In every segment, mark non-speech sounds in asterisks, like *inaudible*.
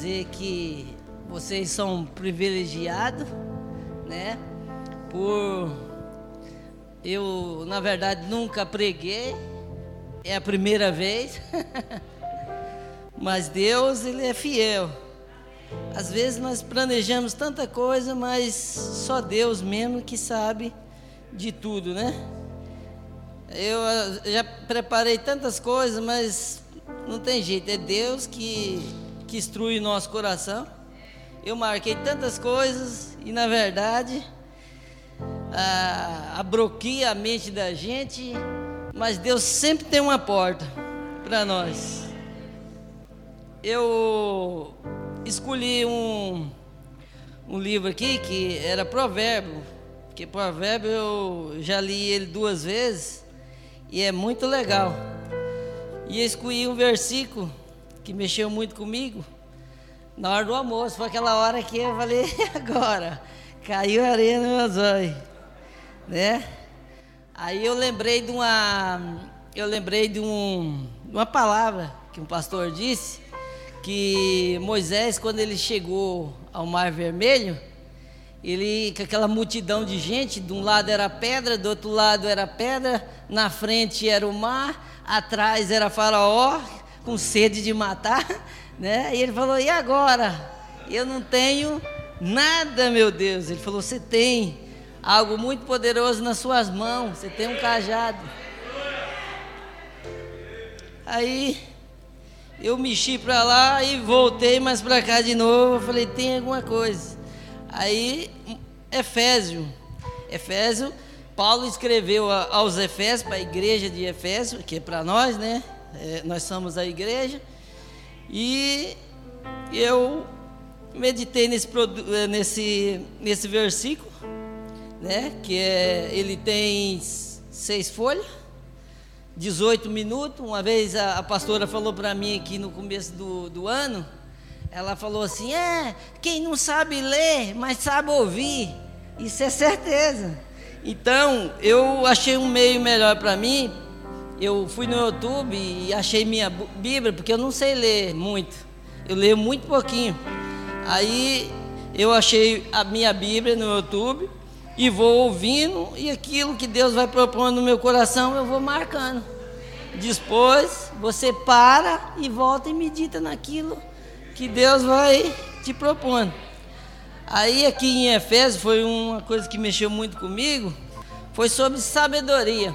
dizer que vocês são privilegiados, né? Por eu, na verdade, nunca preguei, é a primeira vez. *laughs* mas Deus, ele é fiel. Às vezes nós planejamos tanta coisa, mas só Deus mesmo que sabe de tudo, né? Eu já preparei tantas coisas, mas não tem jeito, é Deus que, que instrui nosso coração. Eu marquei tantas coisas e, na verdade, a, abroquia a mente da gente, mas Deus sempre tem uma porta para nós. Eu escolhi um, um livro aqui que era Provérbio, porque Provérbio eu já li ele duas vezes e é muito legal. E eu escolhi um versículo que mexeu muito comigo na hora do almoço. Foi aquela hora que eu falei, *laughs* agora, caiu areia no meus olhos, né? Aí eu lembrei de uma, eu lembrei de, um, uma palavra que um pastor disse, que Moisés, quando ele chegou ao Mar Vermelho, ele, com aquela multidão de gente, de um lado era pedra, do outro lado era pedra, na frente era o mar, atrás era Faraó, com sede de matar, *laughs* né? E ele falou: E agora? Eu não tenho nada, meu Deus. Ele falou: Você tem algo muito poderoso nas suas mãos, você tem um cajado. Aí eu mexi para lá e voltei mais para cá de novo. Eu falei: Tem alguma coisa. Aí, Efésio. Efésio, Paulo escreveu aos Efésios, para a igreja de Efésio, que é para nós, né? É, nós somos a igreja. E eu meditei nesse, é, nesse, nesse versículo, né? Que é, ele tem seis folhas, 18 minutos. Uma vez a, a pastora falou para mim aqui no começo do, do ano ela falou assim: é, quem não sabe ler, mas sabe ouvir. Isso é certeza. Então, eu achei um meio melhor para mim. Eu fui no YouTube e achei minha Bíblia, porque eu não sei ler muito. Eu leio muito pouquinho. Aí eu achei a minha Bíblia no YouTube e vou ouvindo e aquilo que Deus vai propondo no meu coração eu vou marcando. Depois você para e volta e medita naquilo que Deus vai te propondo. Aí aqui em Efésios foi uma coisa que mexeu muito comigo, foi sobre sabedoria.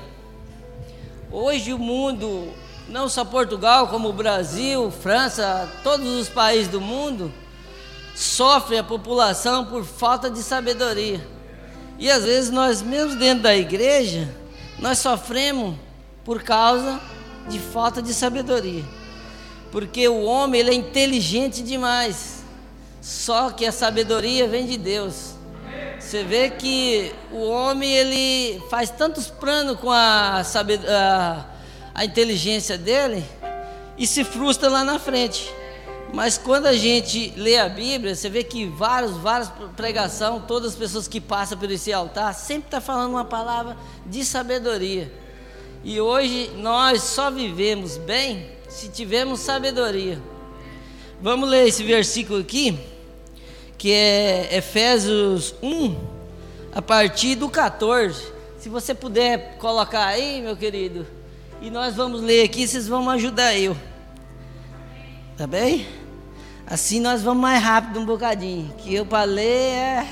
Hoje o mundo, não só Portugal, como o Brasil, França, todos os países do mundo, sofre a população por falta de sabedoria. E às vezes nós mesmos dentro da igreja, nós sofremos por causa de falta de sabedoria porque o homem ele é inteligente demais. Só que a sabedoria vem de Deus. Você vê que o homem ele faz tantos planos com a, a, a inteligência dele e se frustra lá na frente. Mas quando a gente lê a Bíblia, você vê que vários, várias pregação, todas as pessoas que passam por esse altar, sempre está falando uma palavra de sabedoria. E hoje nós só vivemos bem se tivermos sabedoria. Vamos ler esse versículo aqui, que é Efésios 1, a partir do 14. Se você puder colocar aí, meu querido, e nós vamos ler aqui, vocês vão ajudar eu. Tá bem? Assim nós vamos mais rápido um bocadinho, que eu para ler é,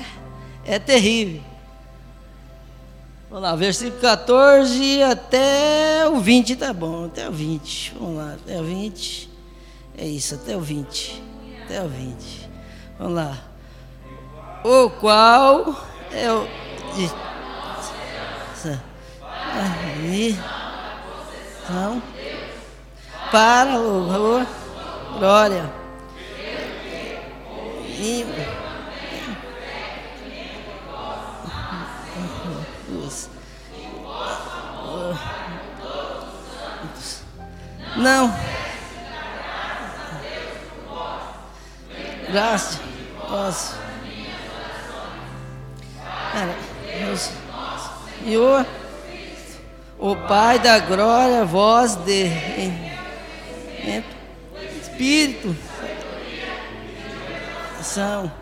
é terrível. Vamos lá, versículo 14 até o 20, tá bom, até o 20. Vamos lá, até o 20. É isso, até o 20. Até o 20. Vamos lá. O qual. Aí. Então, para louvor, glória. E, Não. Graças. Nossa. Senhor, o Pai da glória, voz de. Espírito. São.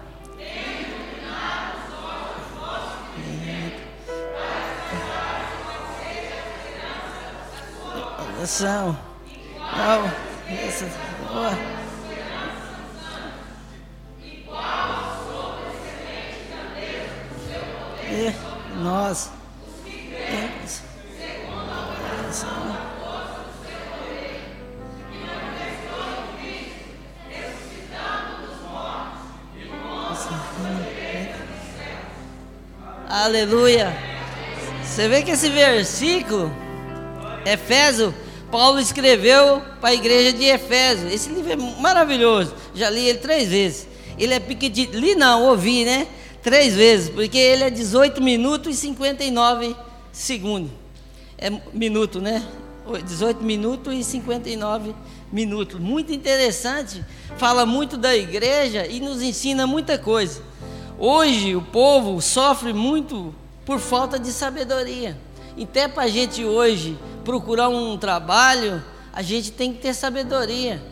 Oração. Não. Essa, oh. E nós. Aleluia. Você vê que esse versículo, Efésio, Paulo escreveu para a igreja de Efésio. Esse livro é maravilhoso. Já li ele três vezes. Ele é pequenininho. Li não, ouvi, né? Três vezes, porque ele é 18 minutos e 59 segundos. É minuto, né? 18 minutos e 59 minutos. Muito interessante. Fala muito da igreja e nos ensina muita coisa. Hoje o povo sofre muito por falta de sabedoria. Até para a gente hoje procurar um trabalho, a gente tem que ter sabedoria.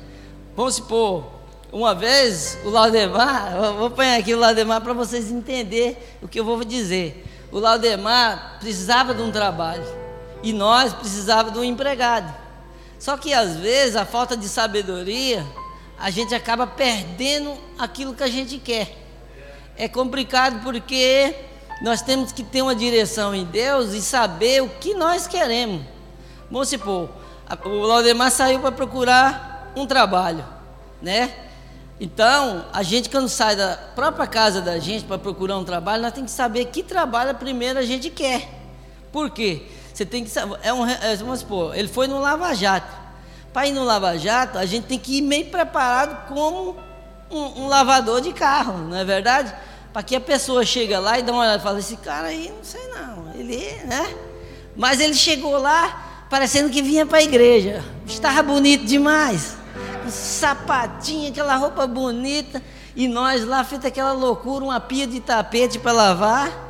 Vamos supor, uma vez o Laudemar, vou pôr aqui o Laudemar para vocês entenderem o que eu vou dizer. O Laudemar precisava de um trabalho e nós precisávamos de um empregado. Só que às vezes a falta de sabedoria, a gente acaba perdendo aquilo que a gente quer. É complicado porque nós temos que ter uma direção em Deus e saber o que nós queremos. Vamos supor, o Laudemar saiu para procurar um trabalho, né? Então, a gente quando sai da própria casa da gente para procurar um trabalho, nós temos que saber que trabalho primeiro a gente quer. Por quê? Você tem que saber, é um, é, vamos supor, ele foi no Lava Jato. Para ir no Lava Jato, a gente tem que ir meio preparado como um, um lavador de carro, não é verdade? Para que a pessoa chega lá e dá uma olhada e fala, esse cara aí, não sei não, ele, né? Mas ele chegou lá parecendo que vinha para a igreja. Estava bonito demais. Sapatinho, aquela roupa bonita. E nós lá feita aquela loucura, uma pia de tapete para lavar.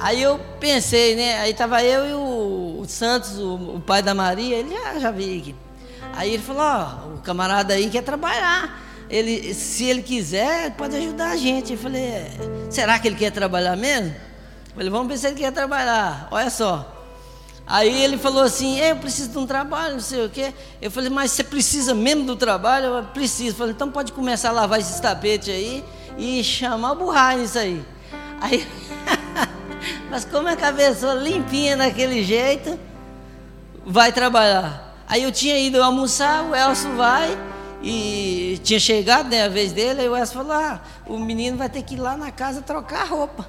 Aí eu pensei, né? Aí estava eu e o, Santos, o, o, pai da Maria, ele já, já veio aqui. Aí ele falou, ó, o camarada aí quer trabalhar ele, se ele quiser, pode ajudar a gente. Eu falei, é, será que ele quer trabalhar mesmo? Eu falei, vamos ver se ele quer trabalhar. Olha só. Aí ele falou assim, eu preciso de um trabalho, não sei o quê. Eu falei, mas você precisa mesmo do trabalho? Eu preciso. Eu falei, então pode começar a lavar esses tapetes aí e chamar o burrai nisso aí. Aí, *laughs* mas como a cabeça limpinha daquele jeito, vai trabalhar. Aí eu tinha ido almoçar, o Elcio vai e tinha chegado né, a vez dele, aí o Wes falou: ah, o menino vai ter que ir lá na casa trocar a roupa.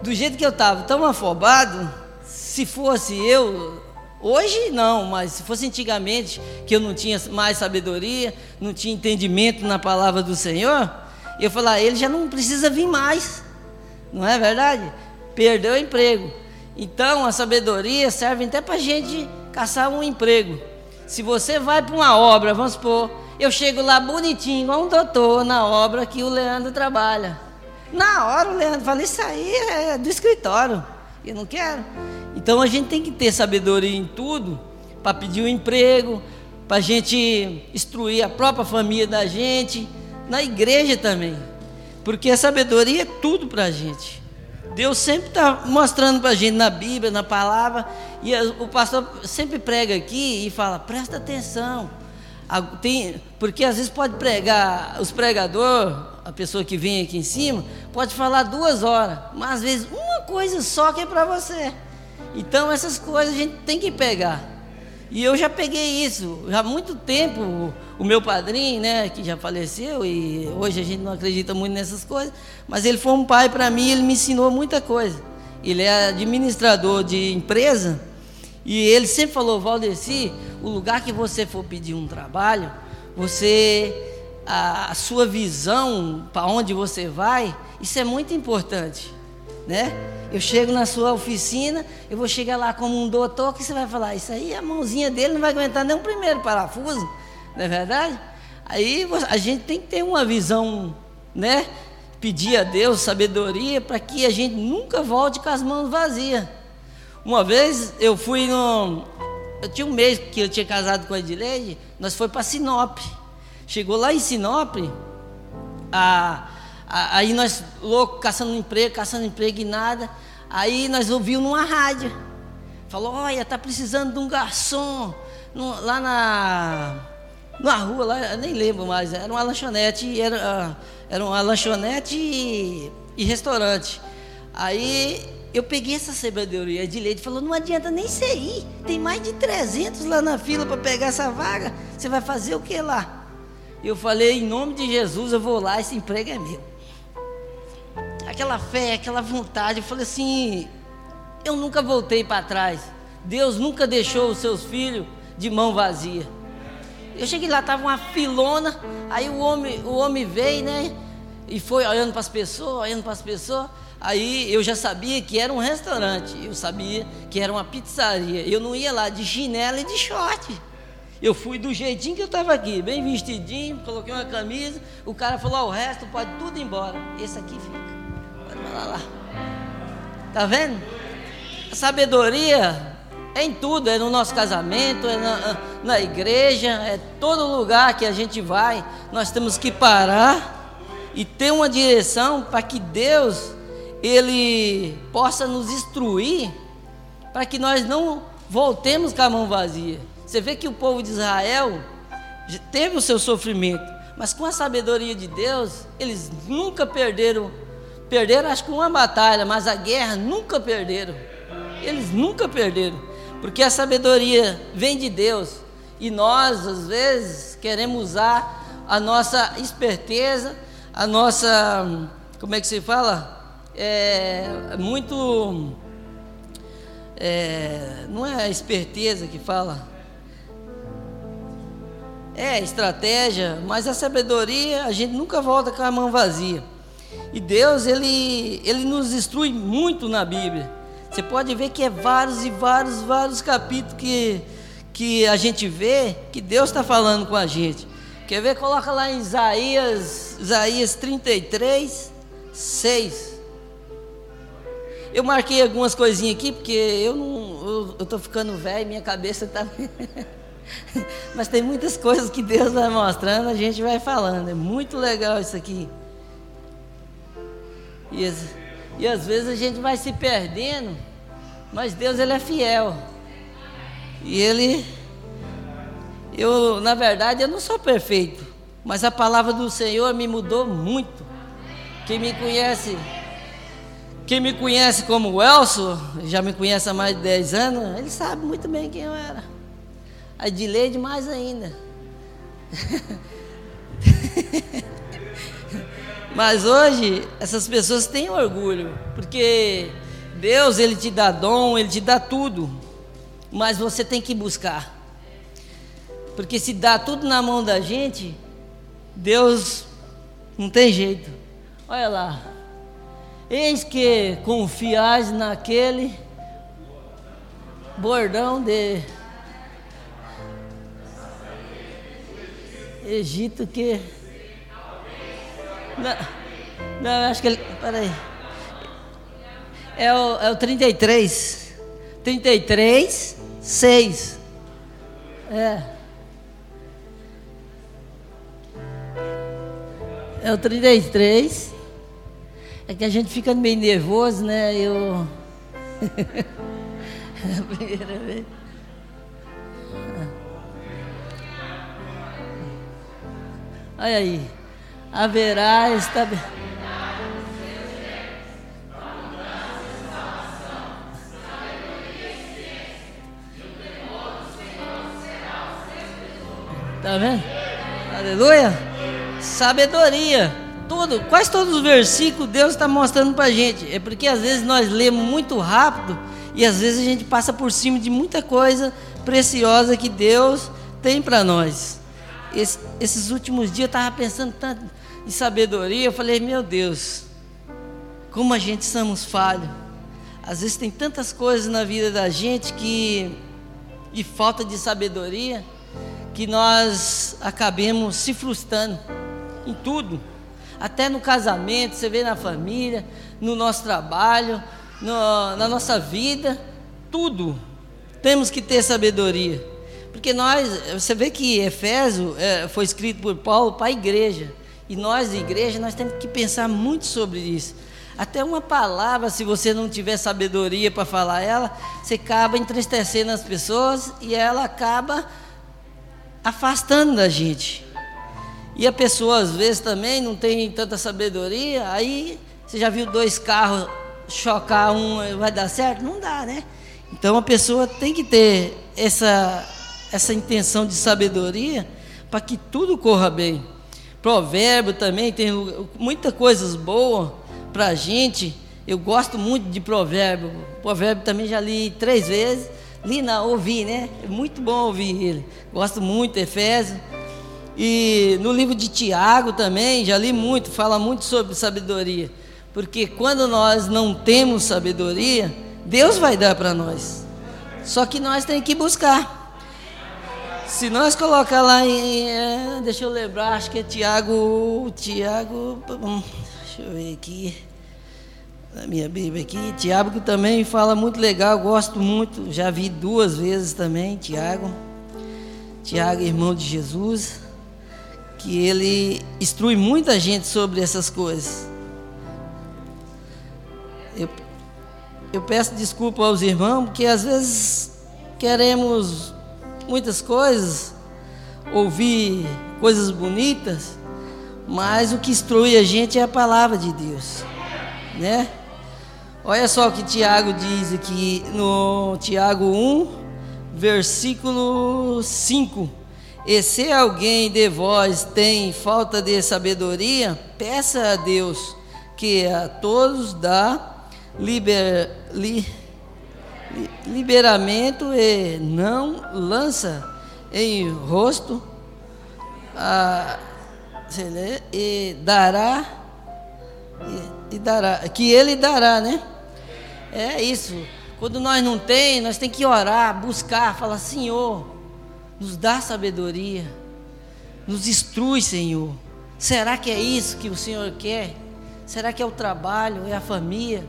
Do jeito que eu estava, tão afobado, se fosse eu, hoje não, mas se fosse antigamente, que eu não tinha mais sabedoria, não tinha entendimento na palavra do Senhor, eu falar, ele já não precisa vir mais, não é verdade? Perdeu o emprego. Então a sabedoria serve até para a gente caçar um emprego. Se você vai para uma obra, vamos supor, eu chego lá bonitinho, igual um doutor na obra que o Leandro trabalha. Na hora o Leandro fala, isso aí é do escritório. Eu não quero. Então a gente tem que ter sabedoria em tudo para pedir um emprego, para a gente instruir a própria família da gente, na igreja também. Porque a sabedoria é tudo para a gente. Deus sempre está mostrando para a gente na Bíblia, na palavra, e o pastor sempre prega aqui e fala: presta atenção. Tem, porque às vezes pode pregar, os pregadores, a pessoa que vem aqui em cima, pode falar duas horas, mas às vezes uma coisa só que é para você. Então essas coisas a gente tem que pegar. E eu já peguei isso, há muito tempo, o, o meu padrinho, né, que já faleceu, e hoje a gente não acredita muito nessas coisas, mas ele foi um pai para mim, ele me ensinou muita coisa. Ele é administrador de empresa, e ele sempre falou, Valdeci, o lugar que você for pedir um trabalho, você a, a sua visão para onde você vai, isso é muito importante, né? Eu chego na sua oficina, eu vou chegar lá como um doutor, que você vai falar, isso aí a mãozinha dele não vai aguentar nem o primeiro parafuso, não é verdade? Aí a gente tem que ter uma visão, né? Pedir a Deus sabedoria para que a gente nunca volte com as mãos vazias. Uma vez eu fui no, eu tinha um mês que eu tinha casado com a Edileide, nós foi para Sinop. Chegou lá em Sinop, a, aí nós louco, caçando emprego, caçando emprego e nada. Aí nós ouvimos numa rádio. Falou, olha, tá precisando de um garçom no, lá na, na rua, lá, nem lembro mais, era uma lanchonete, era, era uma lanchonete e, e restaurante. Aí eu peguei essa sabedoria de leite, falou: não adianta nem você ir, tem mais de 300 lá na fila para pegar essa vaga, você vai fazer o que lá? Eu falei: em nome de Jesus, eu vou lá, esse emprego é meu. Aquela fé, aquela vontade, eu falei assim: eu nunca voltei para trás. Deus nunca deixou os seus filhos de mão vazia. Eu cheguei lá, estava uma filona, aí o homem, o homem veio, né? E foi olhando para as pessoas, olhando para as pessoas. Aí eu já sabia que era um restaurante, eu sabia que era uma pizzaria. Eu não ia lá de chinelo e de short. Eu fui do jeitinho que eu estava aqui, bem vestidinho, coloquei uma camisa. O cara falou: o resto pode tudo ir embora. Esse aqui fica. Mandar lá. Tá vendo? A sabedoria é em tudo, é no nosso casamento, é na, na igreja, é todo lugar que a gente vai. Nós temos que parar e ter uma direção para que Deus ele possa nos instruir para que nós não voltemos com a mão vazia. Você vê que o povo de Israel teve o seu sofrimento, mas com a sabedoria de Deus, eles nunca perderam, perderam acho que uma batalha, mas a guerra nunca perderam. Eles nunca perderam, porque a sabedoria vem de Deus e nós às vezes queremos usar a nossa esperteza, a nossa, como é que se fala? é muito. É, não é a esperteza que fala, é estratégia, mas a sabedoria a gente nunca volta com a mão vazia. E Deus, ele, ele nos instrui muito na Bíblia. Você pode ver que é vários e vários, vários capítulos que, que a gente vê que Deus está falando com a gente. Quer ver? Coloca lá em Isaías, Isaías 33, 6. Eu marquei algumas coisinhas aqui, porque eu não. Eu estou ficando velho, minha cabeça está. *laughs* Mas tem muitas coisas que Deus vai mostrando, a gente vai falando. É muito legal isso aqui. E, e às vezes a gente vai se perdendo, mas Deus ele é fiel. E ele. Eu, na verdade, eu não sou perfeito, mas a palavra do Senhor me mudou muito. Quem me conhece quem me conhece como Elso, já me conhece há mais de 10 anos, ele sabe muito bem quem eu era. A Edileide mais ainda. *laughs* Mas hoje essas pessoas têm orgulho, porque Deus ele te dá dom, ele te dá tudo, mas você tem que buscar. Porque se dá tudo na mão da gente, Deus não tem jeito. Olha lá, Eis que confiais naquele bordão de Egito que. Não, não acho que ele. Peraí. É o, é o 33. 33, 6. É. É o 33. É que a gente fica meio nervoso, né? Eu. é *laughs* a primeira vez. Olha aí. Haverá esta. Tá vendo? Aleluia. Sabedoria tudo, quase todos os versículos Deus está mostrando para a gente. É porque às vezes nós lemos muito rápido e às vezes a gente passa por cima de muita coisa preciosa que Deus tem para nós. Esse, esses últimos dias eu estava pensando tanto em sabedoria, eu falei, meu Deus, como a gente somos falhos. Às vezes tem tantas coisas na vida da gente que, de falta de sabedoria, que nós acabemos se frustrando em tudo até no casamento, você vê na família, no nosso trabalho, no, na nossa vida, tudo. temos que ter sabedoria. Porque nós, você vê que Efésio é, foi escrito por Paulo para a igreja. E nós, igreja, nós temos que pensar muito sobre isso. Até uma palavra, se você não tiver sabedoria para falar ela, você acaba entristecendo as pessoas e ela acaba afastando da gente. E a pessoa, às vezes, também não tem tanta sabedoria, aí você já viu dois carros chocar um, vai dar certo? Não dá, né? Então a pessoa tem que ter essa, essa intenção de sabedoria para que tudo corra bem. Provérbio também tem muitas coisas boas para a gente. Eu gosto muito de provérbio. Provérbio também já li três vezes. Li, não, ouvi, né? É muito bom ouvir ele. Gosto muito, Efésios. E no livro de Tiago também, já li muito, fala muito sobre sabedoria. Porque quando nós não temos sabedoria, Deus vai dar para nós. Só que nós temos que buscar. Se nós colocar lá em. É, deixa eu lembrar, acho que é Tiago. Tiago. Deixa eu ver aqui. Na minha Bíblia aqui. Tiago que também fala muito legal, gosto muito. Já vi duas vezes também, Tiago. Tiago, irmão de Jesus. Que ele instrui muita gente sobre essas coisas. Eu, eu peço desculpa aos irmãos, porque às vezes queremos muitas coisas, ouvir coisas bonitas, mas o que instrui a gente é a palavra de Deus, né? Olha só o que Tiago diz aqui no Tiago 1, versículo 5. E se alguém de vós tem falta de sabedoria, peça a Deus, que a todos dá liber, li, liberamento e não lança em rosto a, e dará e, e, dará que ele dará, né? É isso. Quando nós não tem, nós tem que orar, buscar, falar Senhor, nos dá sabedoria, nos instrui, Senhor. Será que é isso que o Senhor quer? Será que é o trabalho, é a família?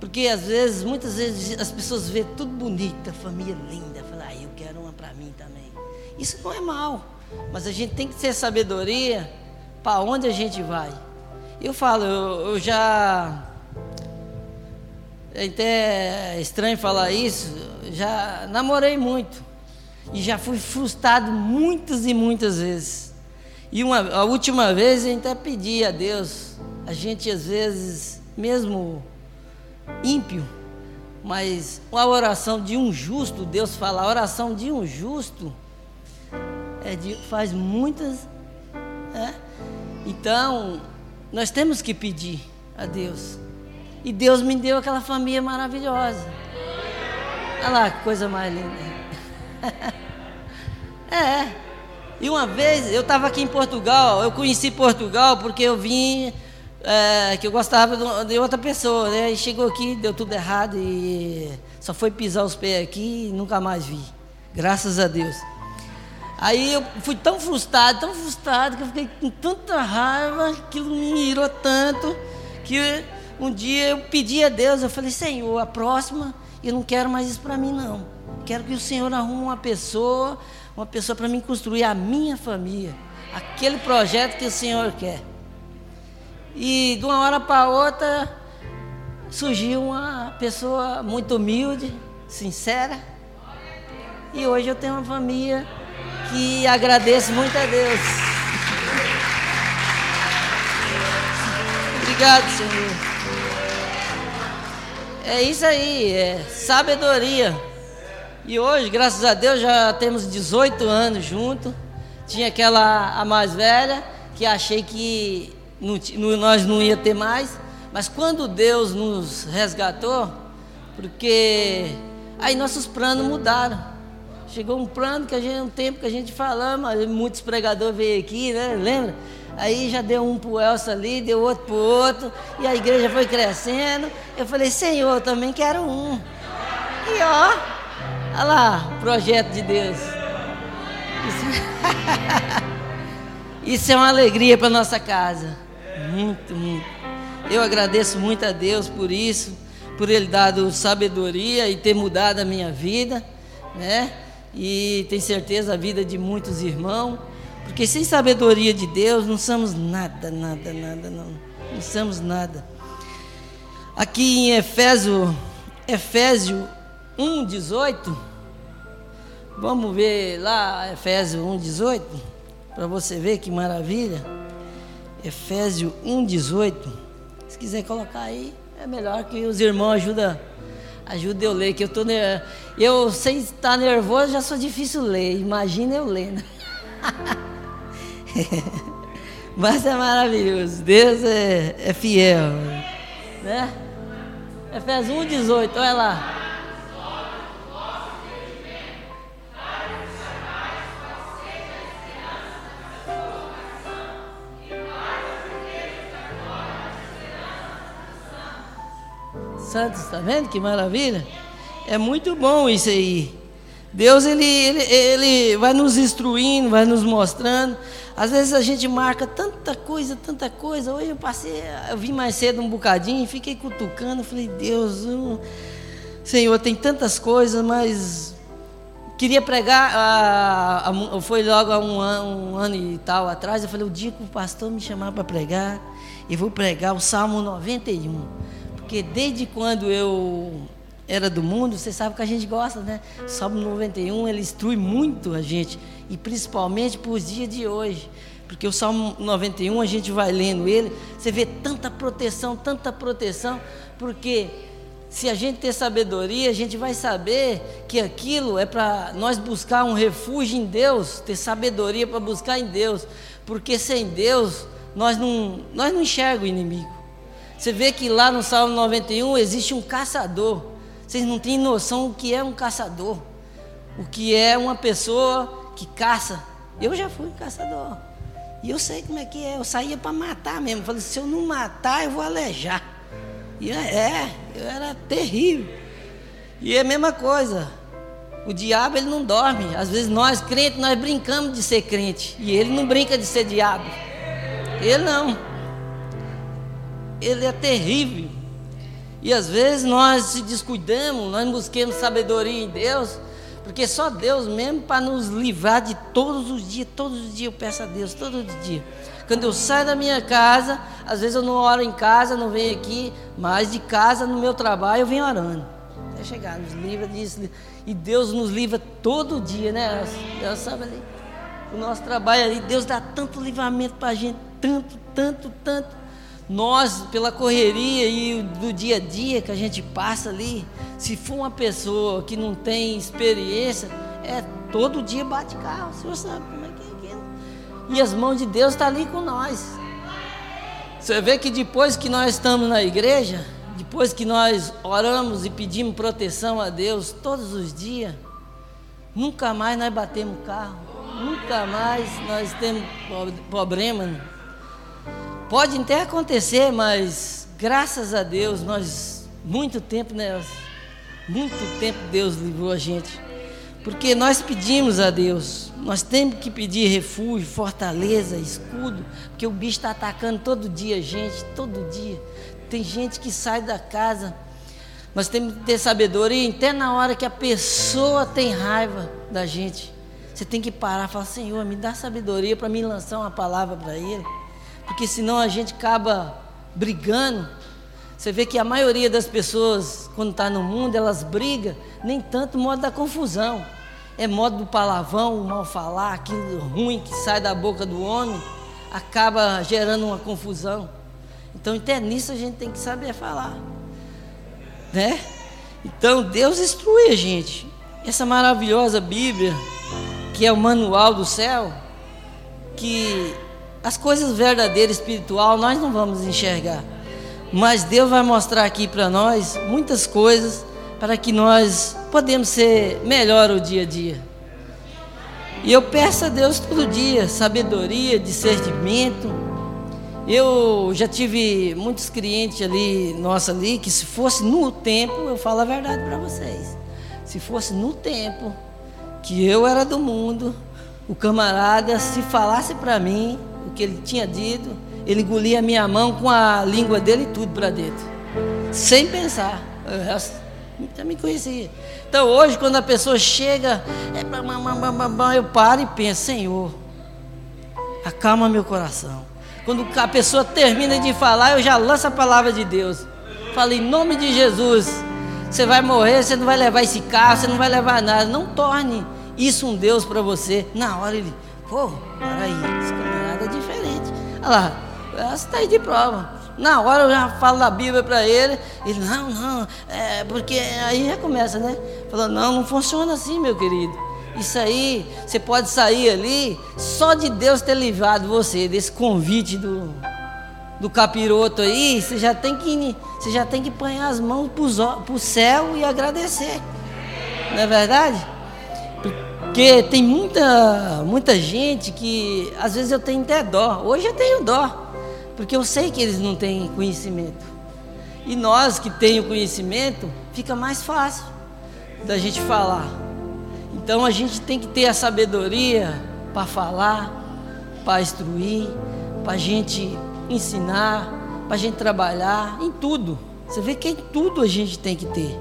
Porque às vezes, muitas vezes, as pessoas vê tudo bonito, a família linda, falam, ah, eu quero uma para mim também. Isso não é mal, mas a gente tem que ter sabedoria para onde a gente vai. Eu falo, eu, eu já. É até estranho falar isso, já namorei muito. E já fui frustrado muitas e muitas vezes. E uma, a última vez eu até pedi a Deus, a gente às vezes, mesmo ímpio, mas a oração de um justo, Deus fala, a oração de um justo é de, faz muitas. É? Então, nós temos que pedir a Deus. E Deus me deu aquela família maravilhosa. Olha lá que coisa mais linda. *laughs* é. E uma vez eu estava aqui em Portugal, eu conheci Portugal porque eu vim é, que eu gostava de outra pessoa, né? E chegou aqui, deu tudo errado e só foi pisar os pés aqui e nunca mais vi. Graças a Deus. Aí eu fui tão frustrado, tão frustrado, que eu fiquei com tanta raiva, aquilo me irou tanto, que um dia eu pedi a Deus, eu falei, Senhor, a próxima eu não quero mais isso para mim não. Quero que o Senhor arrume uma pessoa, uma pessoa para mim construir a minha família, aquele projeto que o Senhor quer. E de uma hora para outra surgiu uma pessoa muito humilde, sincera. E hoje eu tenho uma família que agradeço muito a Deus. Obrigado, Senhor. É isso aí, é sabedoria. E hoje, graças a Deus, já temos 18 anos juntos. Tinha aquela a mais velha que achei que não, nós não ia ter mais. Mas quando Deus nos resgatou, porque aí nossos planos mudaram. Chegou um plano que a gente, um tempo que a gente falava, muitos pregadores veio aqui, né? Lembra? Aí já deu um para o Elsa ali, deu outro para o outro, e a igreja foi crescendo. Eu falei, Senhor, eu também quero um. E ó, olha lá, projeto de Deus. Isso, *laughs* Isso é uma alegria para nossa casa. Muito, muito. Eu agradeço muito a Deus por isso, por Ele dado sabedoria e ter mudado a minha vida, né? E tenho certeza a vida de muitos irmãos, porque sem sabedoria de Deus não somos nada, nada, nada, não. Não somos nada. Aqui em Efésio, Efésio 1, 18, vamos ver lá Efésio 1, 18, para você ver que maravilha. Efésio 1, 18. Se quiser colocar aí. É melhor que os irmãos ajudam ajuda eu ler, que eu tô eu sem estar nervoso já sou difícil ler. Imagina eu lendo. *laughs* Mas é maravilhoso. Deus é, é fiel, né? Efésios 1:18, olha lá. Santos, está vendo que maravilha? É muito bom isso aí. Deus ele, ele, ele vai nos instruindo, vai nos mostrando. Às vezes a gente marca tanta coisa, tanta coisa. Hoje eu passei, eu vim mais cedo um bocadinho, fiquei cutucando, falei, Deus, eu, Senhor, tem tantas coisas, mas queria pregar, a, a, foi logo há um ano, um ano e tal atrás, eu falei, o dia que o pastor me chamar para pregar, eu vou pregar o Salmo 91. Porque desde quando eu era do mundo, você sabe que a gente gosta, né? Salmo 91, ele instrui muito a gente, e principalmente para os dias de hoje. Porque o Salmo 91, a gente vai lendo ele, você vê tanta proteção, tanta proteção, porque se a gente ter sabedoria, a gente vai saber que aquilo é para nós buscar um refúgio em Deus, ter sabedoria para buscar em Deus, porque sem Deus nós não, nós não enxergamos o inimigo. Você vê que lá no Salmo 91 existe um caçador. Vocês não têm noção o que é um caçador. O que é uma pessoa que caça. Eu já fui caçador. E eu sei como é que é. Eu saía para matar mesmo. falei, se eu não matar, eu vou alejar. E é, eu era terrível. E é a mesma coisa. O diabo ele não dorme. Às vezes nós crentes nós brincamos de ser crente e ele não brinca de ser diabo. Ele não ele é terrível. E às vezes nós se descuidamos, nós busquemos sabedoria em Deus, porque só Deus mesmo para nos livrar de todos os dias, todos os dias eu peço a Deus, todos os dias. Quando eu saio da minha casa, às vezes eu não oro em casa, não venho aqui, mas de casa, no meu trabalho, eu venho orando. Até chegar, nos livra disso. E Deus nos livra todo dia, né? Deus sabe ali. O nosso trabalho ali, Deus dá tanto livramento para a gente, tanto, tanto, tanto. Nós, pela correria e do dia a dia que a gente passa ali, se for uma pessoa que não tem experiência, é todo dia bate carro. O senhor sabe como é que é aquilo. E as mãos de Deus estão tá ali com nós. Você vê que depois que nós estamos na igreja, depois que nós oramos e pedimos proteção a Deus todos os dias, nunca mais nós batemos carro, nunca mais nós temos problema Pode até acontecer, mas graças a Deus, nós, muito tempo, né? Muito tempo Deus livrou a gente. Porque nós pedimos a Deus, nós temos que pedir refúgio, fortaleza, escudo, porque o bicho está atacando todo dia gente, todo dia. Tem gente que sai da casa, nós temos que ter sabedoria, até na hora que a pessoa tem raiva da gente. Você tem que parar e falar, Senhor, me dá sabedoria para me lançar uma palavra para ele porque senão a gente acaba brigando. Você vê que a maioria das pessoas, quando está no mundo, elas brigam, nem tanto modo da confusão, é modo do palavrão, o mal falar, aquilo ruim que sai da boca do homem, acaba gerando uma confusão. Então, até nisso a gente tem que saber falar, né? Então, Deus instrui a gente. Essa maravilhosa Bíblia, que é o manual do céu, que as coisas verdadeiras espiritual nós não vamos enxergar. Mas Deus vai mostrar aqui para nós muitas coisas para que nós podemos ser melhor o dia a dia. E eu peço a Deus todo dia sabedoria, discernimento. Eu já tive muitos clientes ali, nossa ali, que se fosse no tempo, eu falo a verdade para vocês. Se fosse no tempo que eu era do mundo, o camarada se falasse para mim, o que ele tinha dito, ele engolia a minha mão com a língua dele e tudo para dentro. Sem pensar. Eu já me conhecia. Então hoje, quando a pessoa chega, é, eu paro e penso, Senhor, acalma meu coração. Quando a pessoa termina de falar, eu já lanço a palavra de Deus. Falo, em nome de Jesus, você vai morrer, você não vai levar esse carro, você não vai levar nada. Não torne isso um Deus para você. Na hora ele, pô, camarada é diferente. Olha lá, está aí de prova. Na hora eu já falo da Bíblia para ele. Ele, não, não, é porque aí já começa, né? Falando, não, não funciona assim, meu querido. Isso aí, você pode sair ali só de Deus ter livrado você desse convite do, do capiroto aí. Você já tem que, você já tem que apanhar as mãos para o céu e agradecer. Não é verdade? Porque tem muita, muita gente que às vezes eu tenho até dó. Hoje eu tenho dó porque eu sei que eles não têm conhecimento. E nós que temos conhecimento, fica mais fácil da gente falar. Então a gente tem que ter a sabedoria para falar, para instruir, para a gente ensinar, para a gente trabalhar, em tudo. Você vê que em tudo a gente tem que ter.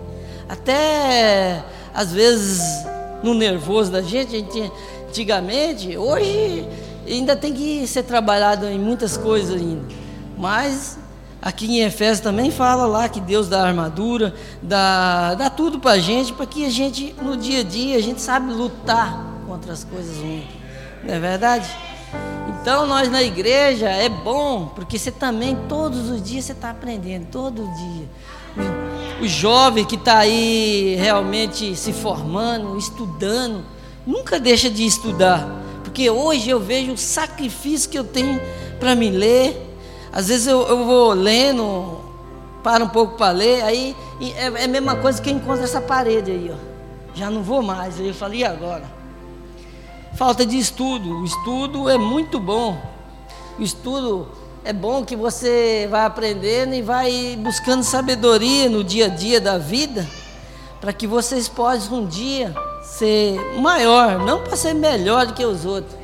Até às vezes no nervoso da gente, gente antigamente, hoje ainda tem que ser trabalhado em muitas coisas ainda. Mas aqui em Efésios também fala lá que Deus dá armadura, dá, dá tudo para a gente, para que a gente, no dia a dia, a gente sabe lutar contra as coisas ruins. Não é verdade? Então nós na igreja é bom, porque você também, todos os dias, você está aprendendo, todo dia. O, jovem que está aí realmente se formando, estudando, nunca deixa de estudar porque hoje eu vejo o sacrifício que eu tenho para me ler. Às vezes eu, eu vou lendo, para um pouco para ler, aí é, é, a mesma coisa que eu encontro essa parede aí, ó. Já não vou mais. Aí eu falei, e agora? Falta de estudo. O estudo é muito bom. O estudo é bom que você vai aprendendo e vai buscando sabedoria no dia a dia da vida, para que vocês possam um dia ser maior, não para ser melhor do que os outros,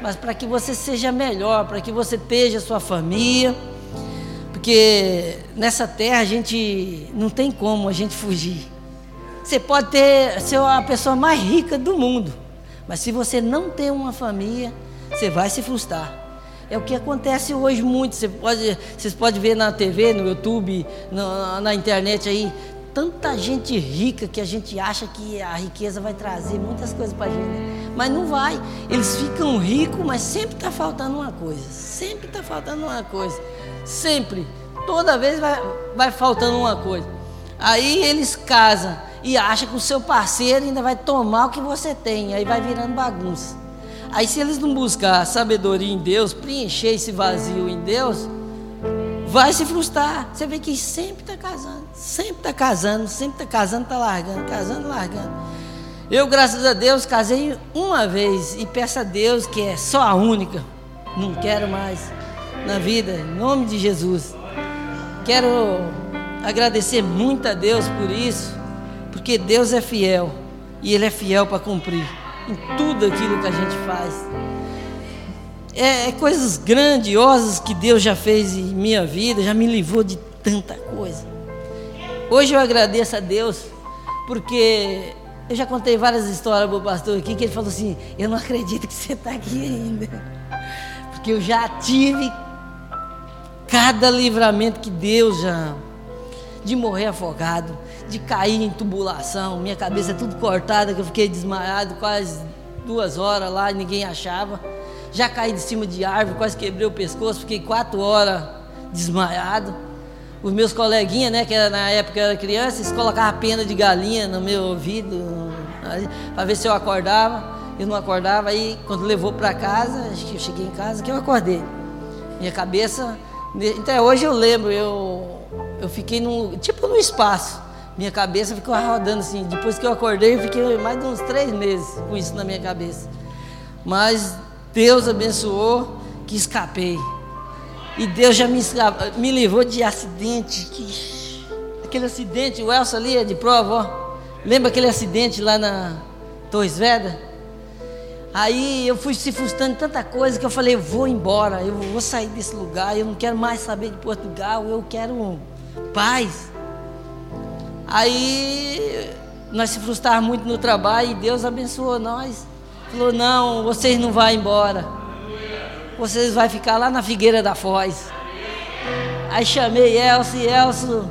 mas para que você seja melhor, para que você esteja sua família, porque nessa terra a gente não tem como a gente fugir. Você pode ter ser a pessoa mais rica do mundo, mas se você não tem uma família, você vai se frustrar. É o que acontece hoje muito. Você pode, vocês podem ver na TV, no YouTube, na, na internet aí, tanta gente rica que a gente acha que a riqueza vai trazer muitas coisas para a gente, né? mas não vai. Eles ficam ricos, mas sempre está faltando uma coisa. Sempre está faltando uma coisa. Sempre. Toda vez vai, vai faltando uma coisa. Aí eles casam e acham que o seu parceiro ainda vai tomar o que você tem. Aí vai virando bagunça. Aí se eles não buscar sabedoria em Deus, preencher esse vazio em Deus, vai se frustrar. Você vê que sempre está casando, sempre está casando, sempre está casando, está largando, casando, largando. Eu, graças a Deus, casei uma vez e peço a Deus que é só a única. Não quero mais na vida, em nome de Jesus. Quero agradecer muito a Deus por isso, porque Deus é fiel e Ele é fiel para cumprir em tudo aquilo que a gente faz é, é, coisas grandiosas que Deus já fez em minha vida, já me livrou de tanta coisa. Hoje eu agradeço a Deus, porque eu já contei várias histórias para o pastor aqui, que ele falou assim: Eu não acredito que você está aqui ainda, porque eu já tive cada livramento que Deus já. De morrer afogado, de cair em tubulação, minha cabeça tudo cortada, que eu fiquei desmaiado quase duas horas lá e ninguém achava já caí de cima de árvore, quase quebrei o pescoço, fiquei quatro horas desmaiado. Os meus coleguinhas, né, que era, na época era criança, eles colocavam pena de galinha no meu ouvido, para ver se eu acordava. Eu não acordava, aí quando levou para casa, acho que eu cheguei em casa, que eu acordei. Minha cabeça, até hoje eu lembro, eu, eu fiquei no, tipo no espaço. Minha cabeça ficou rodando assim. Depois que eu acordei, eu fiquei mais de uns três meses com isso na minha cabeça. Mas Deus abençoou que escapei. E Deus já me, me livrou de acidente. Que, aquele acidente, o Elcio ali é de prova, ó. Lembra aquele acidente lá na Torres Vedras? Aí eu fui se frustrando tanta coisa que eu falei, eu vou embora, eu vou sair desse lugar, eu não quero mais saber de Portugal, eu quero paz. Aí nós se frustrávamos muito no trabalho e Deus abençoou nós. Falou: não, vocês não vão embora. Vocês vão ficar lá na Figueira da Foz. Aí chamei Elcio e Elcio,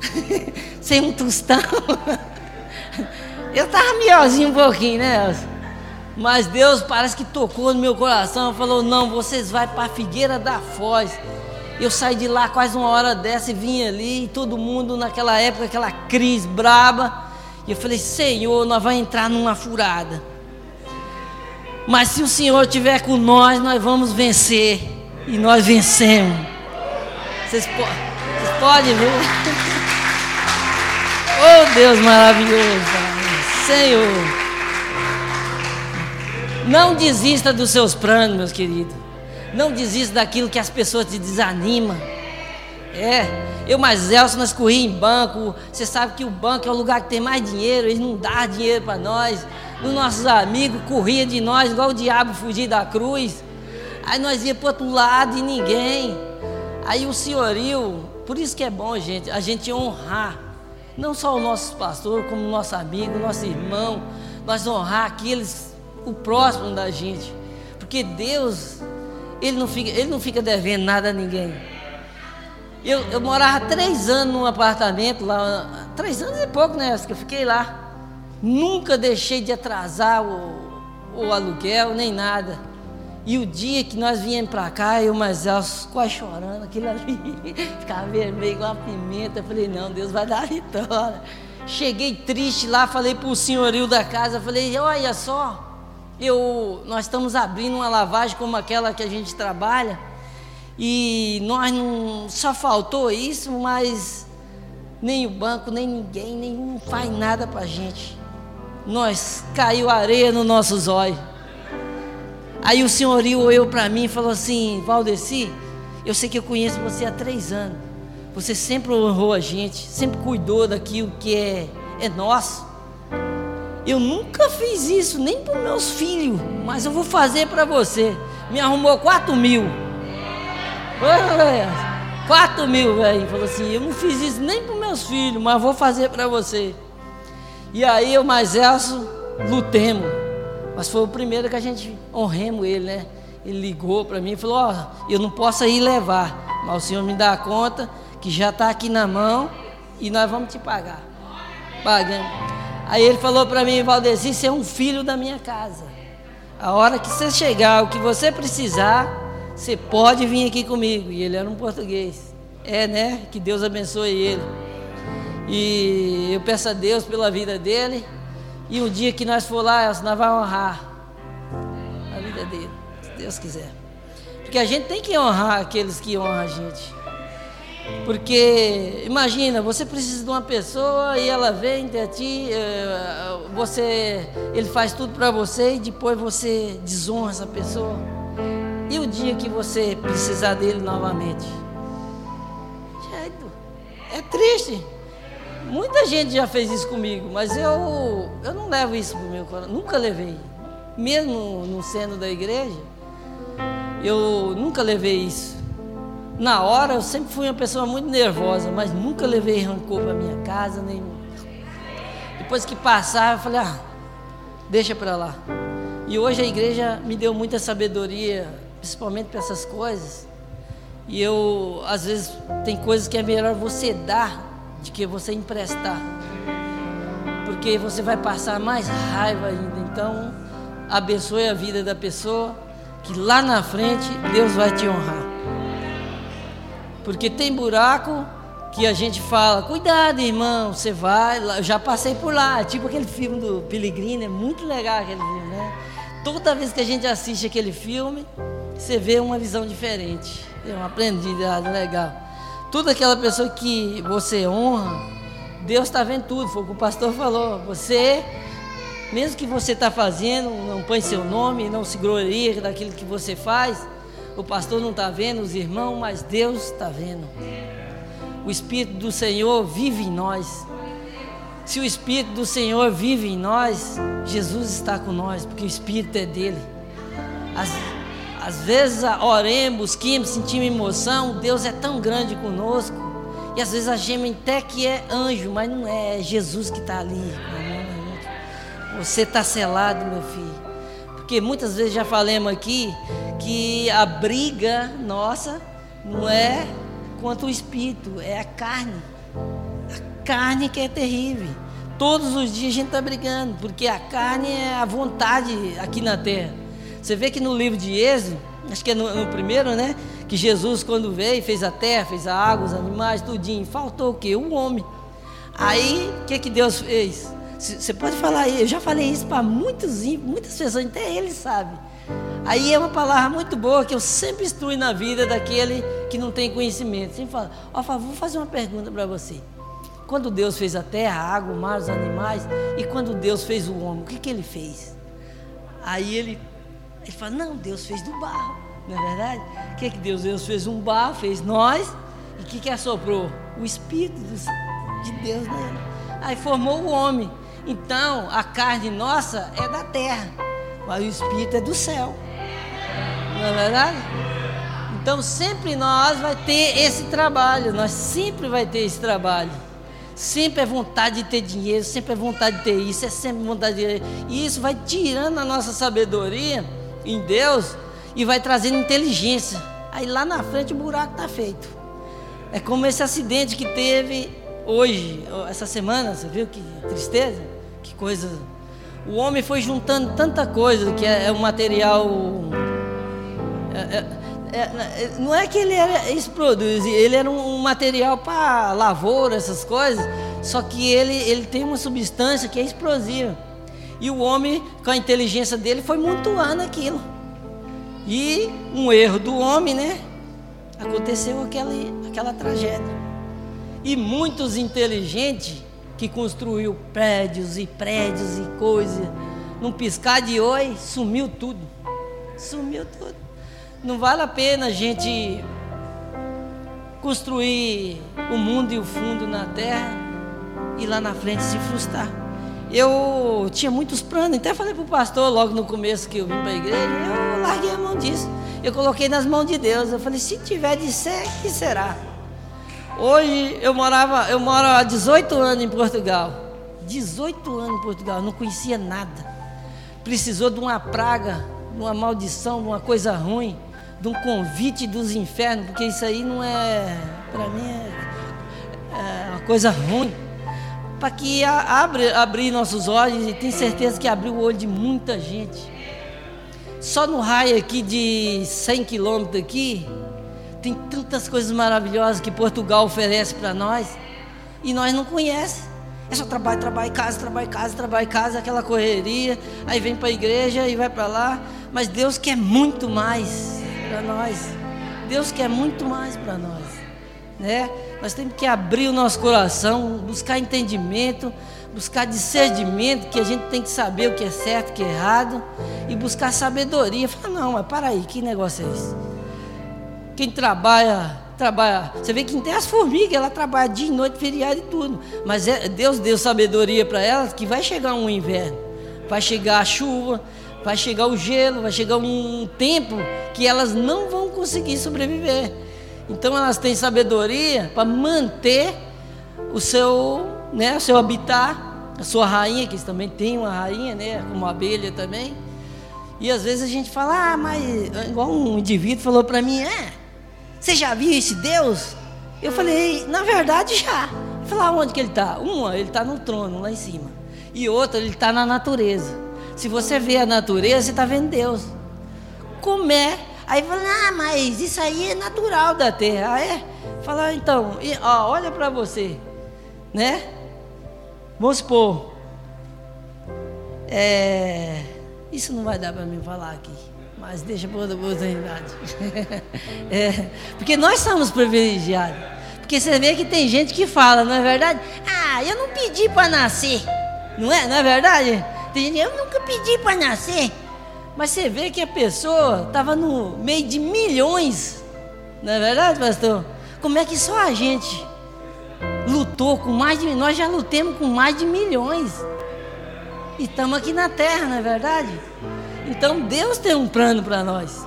*laughs* sem um tostão. *laughs* Eu estava melhorzinho um pouquinho, né, Elcio? Mas Deus parece que tocou no meu coração. Falou: não, vocês vão para a Figueira da Foz. Eu saí de lá quase uma hora dessa e vim ali, e todo mundo naquela época, aquela crise braba. E eu falei, Senhor, nós vamos entrar numa furada. Mas se o Senhor estiver com nós, nós vamos vencer. E nós vencemos. Vocês, po vocês podem ver? *laughs* Oh Deus maravilhoso, Senhor. Não desista dos seus planos, meus queridos. Não desista daquilo que as pessoas te desanimam. É, eu mais Elcio, nós corríamos em banco. Você sabe que o banco é o lugar que tem mais dinheiro, eles não dão dinheiro para nós. Os nossos amigos corriam de nós, igual o diabo fugir da cruz. Aí nós ia para outro lado e ninguém. Aí o senhorio, por isso que é bom, gente, a gente honrar. Não só o nosso pastor, como o nosso amigo, o nosso irmão. Nós honrar aqueles, o próximo da gente. Porque Deus, ele não fica, ele não fica devendo nada a ninguém. Eu, eu morava três anos num apartamento lá, três anos e pouco, né? Que eu fiquei lá. Nunca deixei de atrasar o, o aluguel, nem nada. E o dia que nós viemos para cá, eu mais Elcio quase chorando, aquilo ali, *laughs* ficava vermelho igual a pimenta. Eu falei, não, Deus vai dar a vitória. Cheguei triste lá, falei para o senhorio da casa, falei, olha só, eu, nós estamos abrindo uma lavagem como aquela que a gente trabalha, e nós não só faltou isso, mas nem o banco, nem ninguém, nenhum faz nada para a gente. Nós caiu areia nos nossos olhos. Aí o senhorio olhou para mim e falou assim: Valdeci, eu sei que eu conheço você há três anos. Você sempre honrou a gente, sempre cuidou daquilo que é, é nosso. Eu nunca fiz isso, nem para meus filhos, mas eu vou fazer para você. Me arrumou quatro mil. Quatro mil, velho. Falou assim: eu não fiz isso nem para meus filhos, mas vou fazer para você. E aí eu mais Elcio lutemos. Mas foi o primeiro que a gente honremos ele, né? Ele ligou para mim e falou: Ó, oh, eu não posso ir levar, mas o senhor me dá conta que já está aqui na mão e nós vamos te pagar. Pagamos. Aí ele falou para mim, Valdeci, você é um filho da minha casa. A hora que você chegar, o que você precisar, você pode vir aqui comigo. E ele era um português. É, né? Que Deus abençoe ele. E eu peço a Deus pela vida dele. E o dia que nós for lá, nós vamos honrar a vida dele, se Deus quiser. Porque a gente tem que honrar aqueles que honram a gente. Porque imagina, você precisa de uma pessoa e ela vem até ti, eh, você, ele faz tudo para você e depois você desonra essa pessoa. E o dia que você precisar dele novamente? É triste. Muita gente já fez isso comigo, mas eu, eu não levo isso para o meu coração. Nunca levei. Mesmo no seno da igreja, eu nunca levei isso. Na hora eu sempre fui uma pessoa muito nervosa, mas nunca levei rancor para minha casa, nem. Depois que passava, eu falei, ah, deixa para lá. E hoje a igreja me deu muita sabedoria, principalmente para essas coisas. E eu, às vezes, tem coisas que é melhor você dar de que você emprestar. Porque você vai passar mais raiva ainda. Então, abençoe a vida da pessoa, que lá na frente Deus vai te honrar. Porque tem buraco que a gente fala, cuidado irmão, você vai, eu já passei por lá, tipo aquele filme do Pellegrino, é muito legal aquele filme, né? Toda vez que a gente assiste aquele filme, você vê uma visão diferente, é uma aprendizado legal. Toda aquela pessoa que você honra, Deus está vendo tudo, foi o que o pastor falou, você, mesmo que você está fazendo, não põe seu nome, não se gloria daquilo que você faz, o pastor não está vendo, os irmãos, mas Deus está vendo. O Espírito do Senhor vive em nós. Se o Espírito do Senhor vive em nós, Jesus está com nós, porque o Espírito é dele. Às, às vezes oremos, busquemos, sentimos emoção, Deus é tão grande conosco E às vezes a gente até que é anjo, mas não é, é Jesus que está ali. Você está selado, meu filho. Porque muitas vezes já falamos aqui que a briga nossa não é contra o espírito, é a carne. A carne que é terrível. Todos os dias a gente está brigando, porque a carne é a vontade aqui na terra. Você vê que no livro de Êxodo, acho que é no, no primeiro, né? Que Jesus, quando veio, fez a terra, fez a água, os animais, tudinho. Faltou o quê? O homem. Aí, o que, que Deus fez? Você pode falar, eu já falei isso para muitos, muitas pessoas, até eles sabem. Aí é uma palavra muito boa que eu sempre instruo na vida daquele que não tem conhecimento. Sempre fala, ó, oh, vou fazer uma pergunta para você. Quando Deus fez a terra, a água, o mar, os animais, e quando Deus fez o homem, o que, que ele fez? Aí ele, ele fala, não, Deus fez do barro, não é verdade? O que, que Deus? Deus fez um barro, fez nós, e o que, que assoprou? O Espírito de Deus nele. Aí formou o homem. Então, a carne nossa é da terra, mas o espírito é do céu. Não é verdade? Então, sempre nós vai ter esse trabalho, nós sempre vai ter esse trabalho. Sempre é vontade de ter dinheiro, sempre é vontade de ter isso, é sempre vontade de E isso vai tirando a nossa sabedoria em Deus e vai trazendo inteligência. Aí lá na frente o buraco está feito. É como esse acidente que teve hoje, essa semana, você viu que tristeza? Que coisa. O homem foi juntando tanta coisa que é, é um material. É, é, é, é não é que ele era isso ele era um, um material para lavoura, essas coisas, só que ele, ele tem uma substância que é explosiva. E o homem, com a inteligência dele, foi montuando aquilo. E um erro do homem, né? Aconteceu aquela, aquela tragédia. E muitos inteligentes que construiu prédios e prédios e coisas, num piscar de oi, sumiu tudo. Sumiu tudo. Não vale a pena a gente construir o mundo e o fundo na terra e lá na frente se frustrar. Eu tinha muitos planos, até falei para o pastor logo no começo que eu vim para a igreja, eu larguei a mão disso. Eu coloquei nas mãos de Deus. Eu falei, se tiver de ser, que será? Hoje eu morava, eu moro há 18 anos em Portugal. 18 anos em Portugal, não conhecia nada. Precisou de uma praga, de uma maldição, de uma coisa ruim, de um convite dos infernos, porque isso aí não é, para mim, é, é, uma coisa ruim. Para que abre, abrir nossos olhos e tenho certeza que abriu o olho de muita gente. Só no raio aqui de 100 quilômetros aqui, tem tantas coisas maravilhosas que Portugal oferece para nós e nós não conhecemos. É só trabalho, trabalho, casa, trabalho, casa, trabalho, casa, aquela correria. Aí vem para a igreja e vai para lá. Mas Deus quer muito mais para nós. Deus quer muito mais para nós, né? Nós temos que abrir o nosso coração, buscar entendimento, buscar discernimento, que a gente tem que saber o que é certo, o que é errado, e buscar sabedoria. Fala, não, mas para aí, que negócio é esse? Quem trabalha, trabalha. Você vê que tem as formigas, ela trabalha dia noite, feriado e tudo. Mas é, Deus deu sabedoria para elas que vai chegar um inverno, vai chegar a chuva, vai chegar o gelo, vai chegar um tempo que elas não vão conseguir sobreviver. Então elas têm sabedoria para manter o seu, né, o seu habitat, a sua rainha, que também tem uma rainha, né, como a abelha também. E às vezes a gente fala, ah, mas igual um indivíduo falou para mim, é, você já viu esse Deus? Eu falei, na verdade já. Ele falou, aonde que ele está? Uma, ele está no trono, lá em cima. E outra, ele está na natureza. Se você vê a natureza, você está vendo Deus. Como é? Aí fala, ah, mas isso aí é natural da terra. Ah, é? Fala, então, e, ó, olha para você, né? Vamos supor, é, isso não vai dar para mim falar aqui mas deixa para outra oportunidade. *laughs* é, porque nós somos privilegiados. Porque você vê que tem gente que fala, não é verdade? Ah, eu não pedi para nascer. Não é? Não é verdade? Tem gente eu nunca pedi para nascer. Mas você vê que a pessoa estava no meio de milhões. Não é verdade, pastor? Como é que só a gente lutou com mais de. Nós já lutemos com mais de milhões. E estamos aqui na terra, não é verdade? Então Deus tem um plano para nós.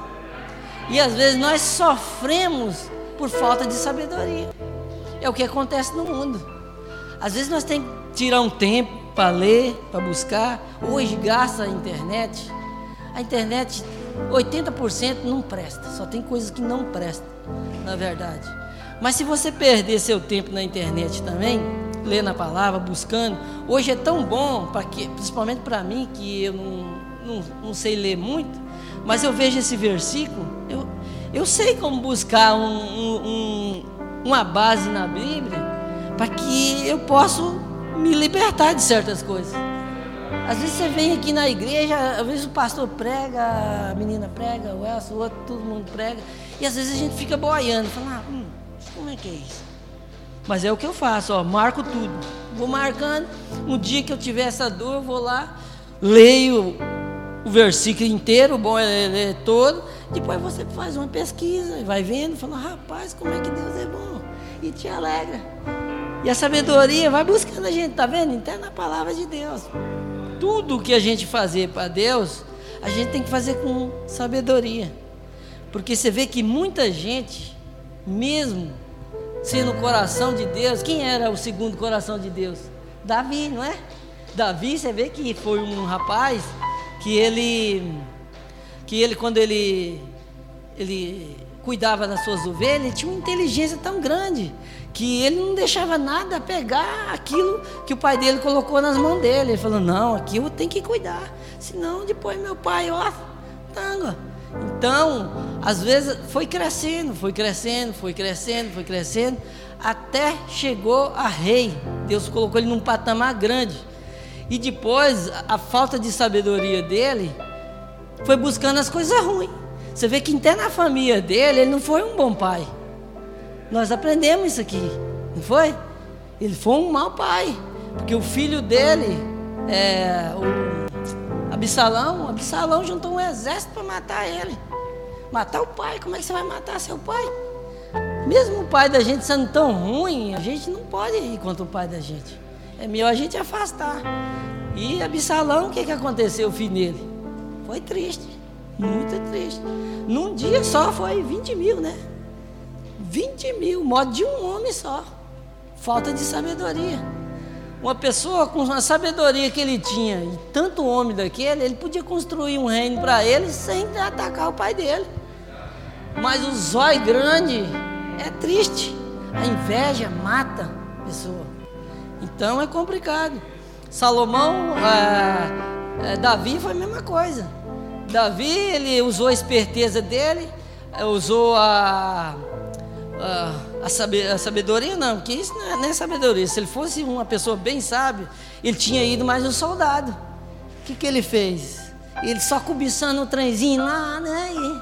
E às vezes nós sofremos por falta de sabedoria. é o que acontece no mundo. Às vezes nós temos que tirar um tempo para ler, para buscar. Hoje gasta a internet. A internet, 80% não presta. Só tem coisas que não prestam, na verdade. Mas se você perder seu tempo na internet também, lendo a palavra, buscando, hoje é tão bom, para que, principalmente para mim, que eu não, não, não sei ler muito, mas eu vejo esse versículo, eu, eu sei como buscar um, um, uma base na Bíblia para que eu possa me libertar de certas coisas. Às vezes você vem aqui na igreja, às vezes o pastor prega, a menina prega, o Elcio, o outro, todo mundo prega, e às vezes a gente fica boiando, falando, ah, hum, como é que é isso? Mas é o que eu faço, ó, marco tudo. Vou marcando, um dia que eu tiver essa dor, eu vou lá, leio o versículo inteiro, bom é ler todo, depois você faz uma pesquisa, vai vendo, fala, rapaz, como é que Deus é bom, e te alegra. E a sabedoria vai buscando a gente, tá vendo? Até na palavra de Deus. Tudo que a gente fazer para Deus, a gente tem que fazer com sabedoria. Porque você vê que muita gente, mesmo sendo o coração de Deus, quem era o segundo coração de Deus? Davi, não é? Davi, você vê que foi um rapaz que ele que ele quando ele ele cuidava das suas ovelhas, ele tinha uma inteligência tão grande que ele não deixava nada pegar aquilo que o pai dele colocou nas mãos dele. Ele falou: "Não, aqui eu tenho que cuidar, senão depois meu pai, ó, tanga". Então, às vezes foi crescendo, foi crescendo, foi crescendo, foi crescendo, até chegou a rei. Deus colocou ele num patamar grande. E depois, a falta de sabedoria dele foi buscando as coisas ruins. Você vê que até na família dele, ele não foi um bom pai. Nós aprendemos isso aqui, não foi? Ele foi um mau pai, porque o filho dele, é, o Absalão, Absalão juntou um exército para matar ele. Matar o pai, como é que você vai matar seu pai? Mesmo o pai da gente sendo tão ruim, a gente não pode ir contra o pai da gente. É melhor a gente afastar. E Absalão, o que, que aconteceu, o filho dele? Foi triste, muito triste. Num dia só foi 20 mil, né? 20 mil, modo de um homem só. Falta de sabedoria. Uma pessoa com a sabedoria que ele tinha, e tanto homem daquele, ele podia construir um reino para ele sem atacar o pai dele. Mas o zóio grande é triste. A inveja mata a pessoa. Então é complicado. Salomão, é, é, Davi foi a mesma coisa. Davi, ele usou a esperteza dele, usou a a, a, sabedoria, não, porque isso não é, não é, sabedoria. Se ele fosse uma pessoa bem sábia, ele tinha ido mais um soldado. O que, que ele fez? Ele só cobiçando o trenzinho lá, né? E,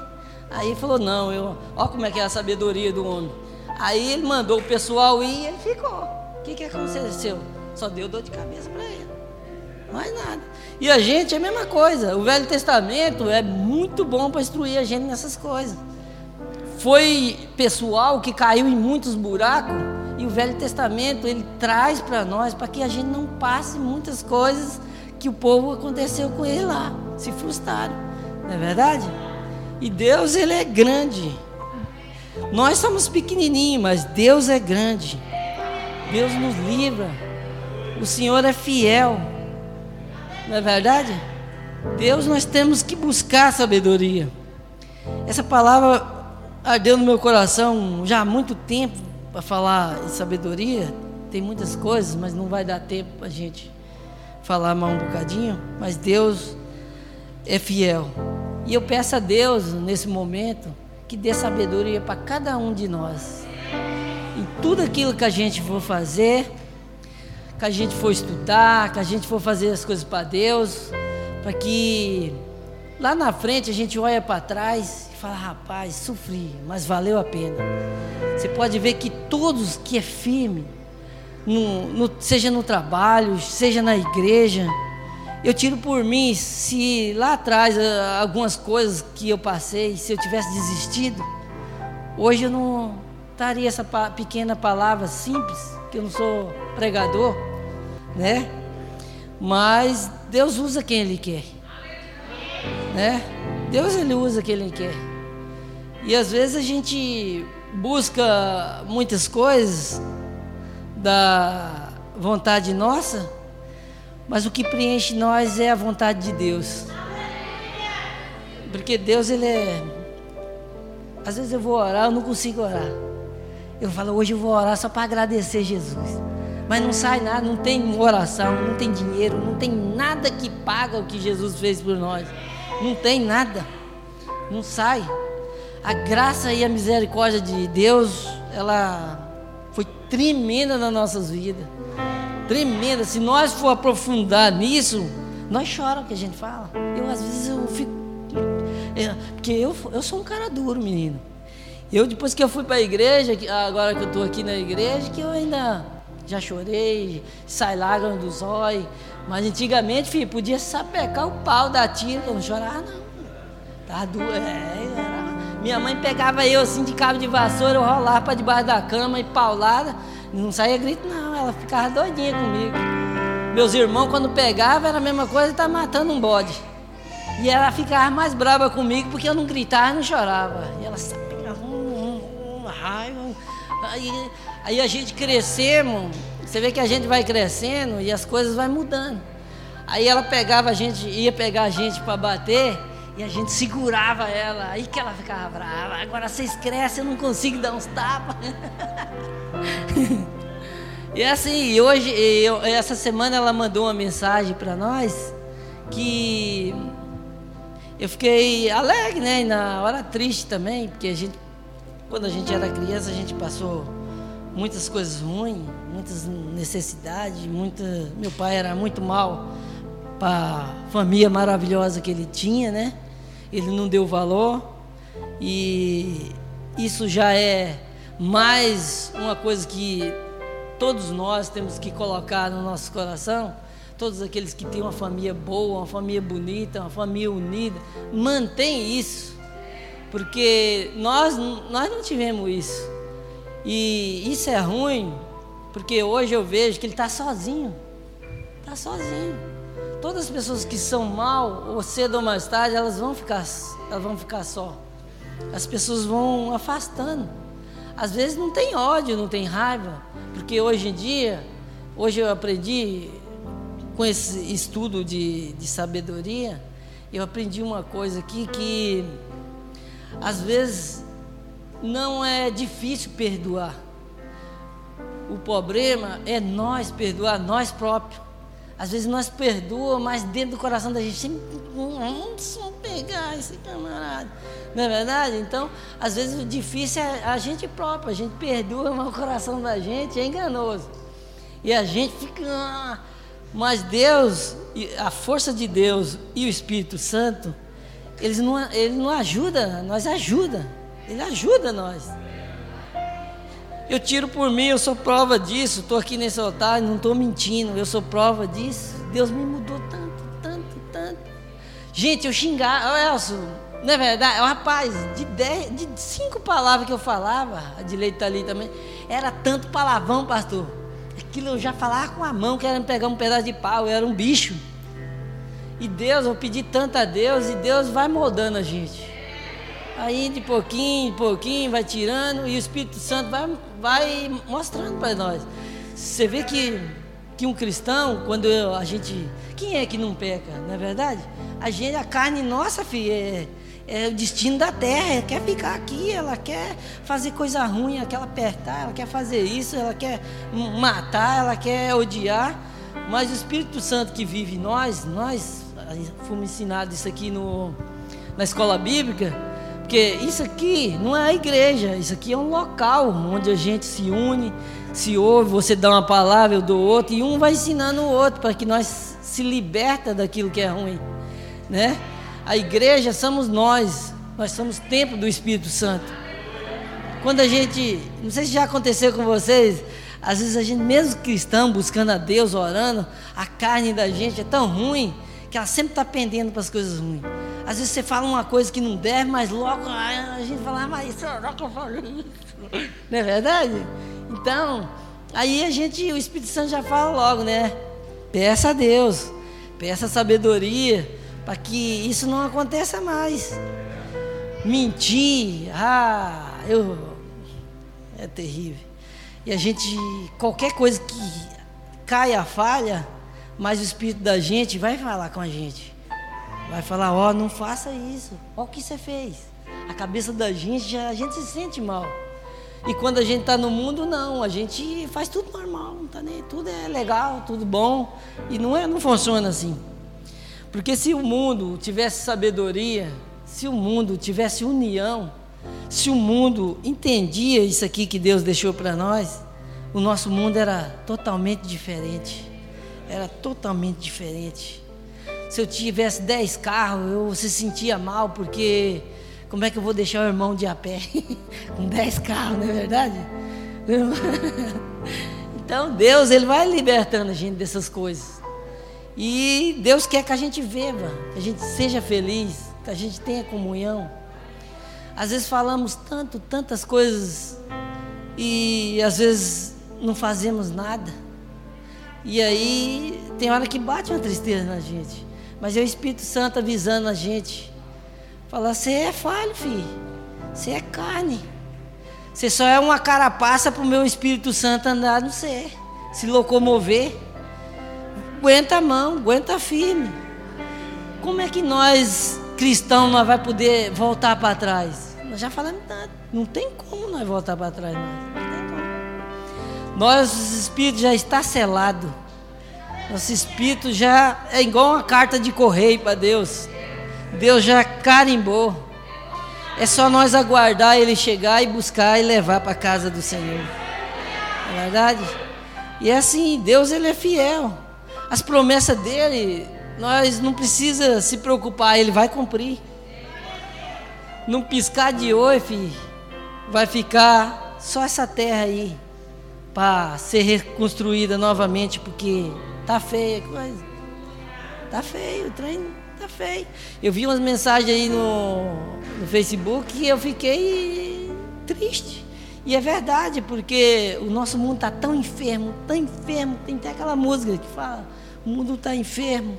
aí falou: Não, eu, ó como é que é a sabedoria do homem. Aí ele mandou o pessoal ir e ele ficou. O que, que aconteceu? Só deu dor de cabeça para ele. Mais nada. E a gente é a mesma coisa. O Velho Testamento é muito bom para instruir a gente nessas coisas foi pessoal que caiu em muitos buracos e o Velho Testamento ele traz para nós para que a gente não passe muitas coisas que o povo aconteceu com ele lá, se frustraram, não é verdade? E Deus ele é grande. Nós somos pequenininhos, mas Deus é grande. Deus nos livra. O Senhor é fiel. Não é verdade? Deus nós temos que buscar sabedoria. Essa palavra ardeu no meu coração já há muito tempo para falar em sabedoria. Tem muitas coisas, mas não vai dar tempo para a gente falar mais um bocadinho. Mas Deus é fiel. E eu peço a Deus, nesse momento, que dê sabedoria para cada um de nós. Tudo aquilo que a gente for fazer, que a gente for estudar, que a gente for fazer as coisas para Deus, para que lá na frente a gente olhe para trás fala, rapaz, sofri, mas valeu a pena. Você pode ver que todos que é firme, no, no, seja no trabalho, seja na igreja, eu tiro por mim, se lá atrás ah, algumas coisas que eu passei, se eu tivesse desistido, hoje eu não estaria essa pequena palavra simples, que eu não sou pregador, né? Mas Deus usa quem Ele quer, né? Deus Ele usa quem Ele quer. E às vezes a gente busca muitas coisas da vontade nossa, mas o que preenche nós é a vontade de Deus. Porque Deus, Ele é. Às vezes eu vou orar, eu não consigo orar. Eu falo, hoje eu vou orar só para agradecer Jesus. Mas não sai nada, não tem oração, não tem dinheiro, não tem nada que paga o que Jesus fez por nós. Não tem nada. Não sai. A graça e a misericórdia de Deus, ela foi tremenda nas nossas vidas. Tremenda. Se nós for aprofundar nisso, nós choramos que a gente fala. Eu às vezes eu fico. É, porque eu, eu sou um cara duro, menino. Eu depois que eu fui para a igreja, agora que eu estou aqui na igreja, que eu ainda já chorei, sai lágrimas dos olhos. Mas antigamente, filho, podia sapecar o pau da tia, eu não chorava não. Tava doendo. É. Minha mãe pegava eu assim de cabo de vassoura, eu rolava para debaixo da cama e paulada. Não saía grito não, ela ficava doidinha comigo. Meus irmãos, quando pegavam, era a mesma coisa, tá matando um bode. E ela ficava mais brava comigo porque eu não gritava não chorava. E ela raiva. Aí, aí a gente crescemos, você vê que a gente vai crescendo e as coisas vão mudando. Aí ela pegava a gente, ia pegar a gente para bater e a gente segurava ela, aí que ela ficava brava. Agora vocês crescem, eu não consigo dar uns tapas. *laughs* e assim, hoje, eu, essa semana ela mandou uma mensagem para nós que eu fiquei alegre, né? E na hora triste também, porque a gente, quando a gente era criança, a gente passou muitas coisas ruins, muitas necessidades, muita. Meu pai era muito mal para a família maravilhosa que ele tinha, né? Ele não deu valor e isso já é mais uma coisa que todos nós temos que colocar no nosso coração. Todos aqueles que têm uma família boa, uma família bonita, uma família unida, mantém isso, porque nós nós não tivemos isso e isso é ruim, porque hoje eu vejo que ele está sozinho, está sozinho. Todas as pessoas que são mal, ou cedo ou mais tarde, elas vão ficar, elas vão ficar só. As pessoas vão afastando. Às vezes não tem ódio, não tem raiva, porque hoje em dia, hoje eu aprendi com esse estudo de, de sabedoria, eu aprendi uma coisa aqui que às vezes não é difícil perdoar. O problema é nós perdoar nós próprios. Às vezes nós perdoamos, mas dentro do coração da gente sempre vamos pegar esse camarada. Não é verdade? Então, às vezes o difícil é a gente próprio, a gente perdoa, mas o coração da gente é enganoso. E a gente fica. Ah, mas Deus, a força de Deus e o Espírito Santo, eles não, ele não ajuda, nós ajuda. Ele ajuda nós. Eu tiro por mim, eu sou prova disso. Estou aqui nesse altar, não estou mentindo. Eu sou prova disso. Deus me mudou tanto, tanto, tanto. Gente, eu xingava, Elcio, não é verdade? Rapaz, de, dez, de cinco palavras que eu falava, a de leite está ali também, era tanto palavrão, pastor. Aquilo eu já falava com a mão, querendo pegar um pedaço de pau, eu era um bicho. E Deus, eu pedi tanto a Deus, e Deus vai moldando a gente. Aí de pouquinho, de pouquinho, vai tirando e o Espírito Santo vai, vai mostrando para nós. Você vê que, que um cristão, quando a gente. Quem é que não peca, não é verdade? A gente, a carne nossa, filha, é, é o destino da terra, ela quer ficar aqui, ela quer fazer coisa ruim, ela quer apertar, ela quer fazer isso, ela quer matar, ela quer odiar. Mas o Espírito Santo que vive em nós, nós fomos ensinados isso aqui no, na escola bíblica porque isso aqui não é a igreja, isso aqui é um local onde a gente se une, se ouve, você dá uma palavra, eu dou outra, e um vai ensinando o outro para que nós se liberta daquilo que é ruim, né? A igreja somos nós, nós somos templo do Espírito Santo. Quando a gente, não sei se já aconteceu com vocês, às vezes a gente, mesmo cristão, buscando a Deus, orando, a carne da gente é tão ruim que ela sempre está pendendo para as coisas ruins. Às vezes você fala uma coisa que não deve, mas logo a gente fala, ah, mas será que eu falei isso? *laughs* Não é verdade? Então, aí a gente, o Espírito Santo já fala logo, né? Peça a Deus, peça sabedoria, para que isso não aconteça mais. Mentir, ah, eu. É terrível. E a gente, qualquer coisa que caia a falha, mas o Espírito da gente vai falar com a gente. Vai falar, ó, oh, não faça isso. Ó o que você fez. A cabeça da gente, já, a gente se sente mal. E quando a gente está no mundo, não, a gente faz tudo normal, não tá nem, tudo é legal, tudo bom. E não, é, não funciona assim. Porque se o mundo tivesse sabedoria, se o mundo tivesse união, se o mundo entendia isso aqui que Deus deixou para nós, o nosso mundo era totalmente diferente. Era totalmente diferente. Se eu tivesse dez carros, eu se sentia mal, porque como é que eu vou deixar o irmão de a pé *laughs* com dez carros, não é verdade? *laughs* Então Deus, Ele vai libertando a gente dessas coisas. E Deus quer que a gente viva, que a gente seja feliz, que a gente tenha comunhão. Às vezes falamos tanto, tantas coisas e às vezes não fazemos nada. E aí tem hora que bate uma tristeza na gente. Mas é o Espírito Santo avisando a gente. Fala, você é falho, filho. Você é carne. Você só é uma carapaça para o meu Espírito Santo andar no ser, se locomover. Aguenta a mão, aguenta firme. Como é que nós, cristãos, nós vai poder voltar para trás? Nós já falamos tanto. Não tem como nós voltar para trás mais. Nosso espírito já está selado. Nosso espírito já é igual uma carta de correio para Deus. Deus já carimbou. É só nós aguardar ele chegar e buscar e levar para a casa do Senhor. Não é verdade? E é assim, Deus ele é fiel as promessas dele, nós não precisa se preocupar, ele vai cumprir. Num piscar de oi, filho, vai ficar só essa terra aí para ser reconstruída novamente, porque tá feia a coisa. Tá feio, o trem tá feio. Eu vi umas mensagens aí no, no Facebook e eu fiquei triste. E é verdade, porque o nosso mundo está tão enfermo, tão enfermo. Tem até aquela música que fala: o mundo está enfermo.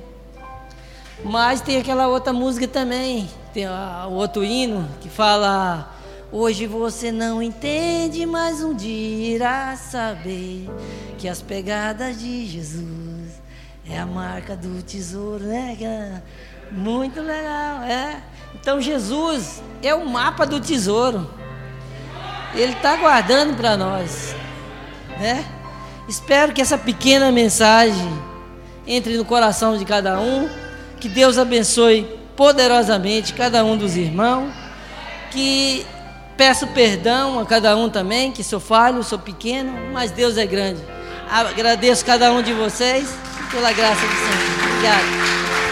Mas tem aquela outra música também, tem o outro hino que fala: Hoje você não entende, mas um dia irá saber que as pegadas de Jesus é a marca do tesouro, né? Muito legal, é. Então Jesus é o mapa do tesouro. Ele está guardando para nós, né? Espero que essa pequena mensagem entre no coração de cada um. Que Deus abençoe poderosamente cada um dos irmãos. Que peço perdão a cada um também, que sou falho, sou pequeno, mas Deus é grande. Agradeço cada um de vocês pela graça do Senhor. Obrigado.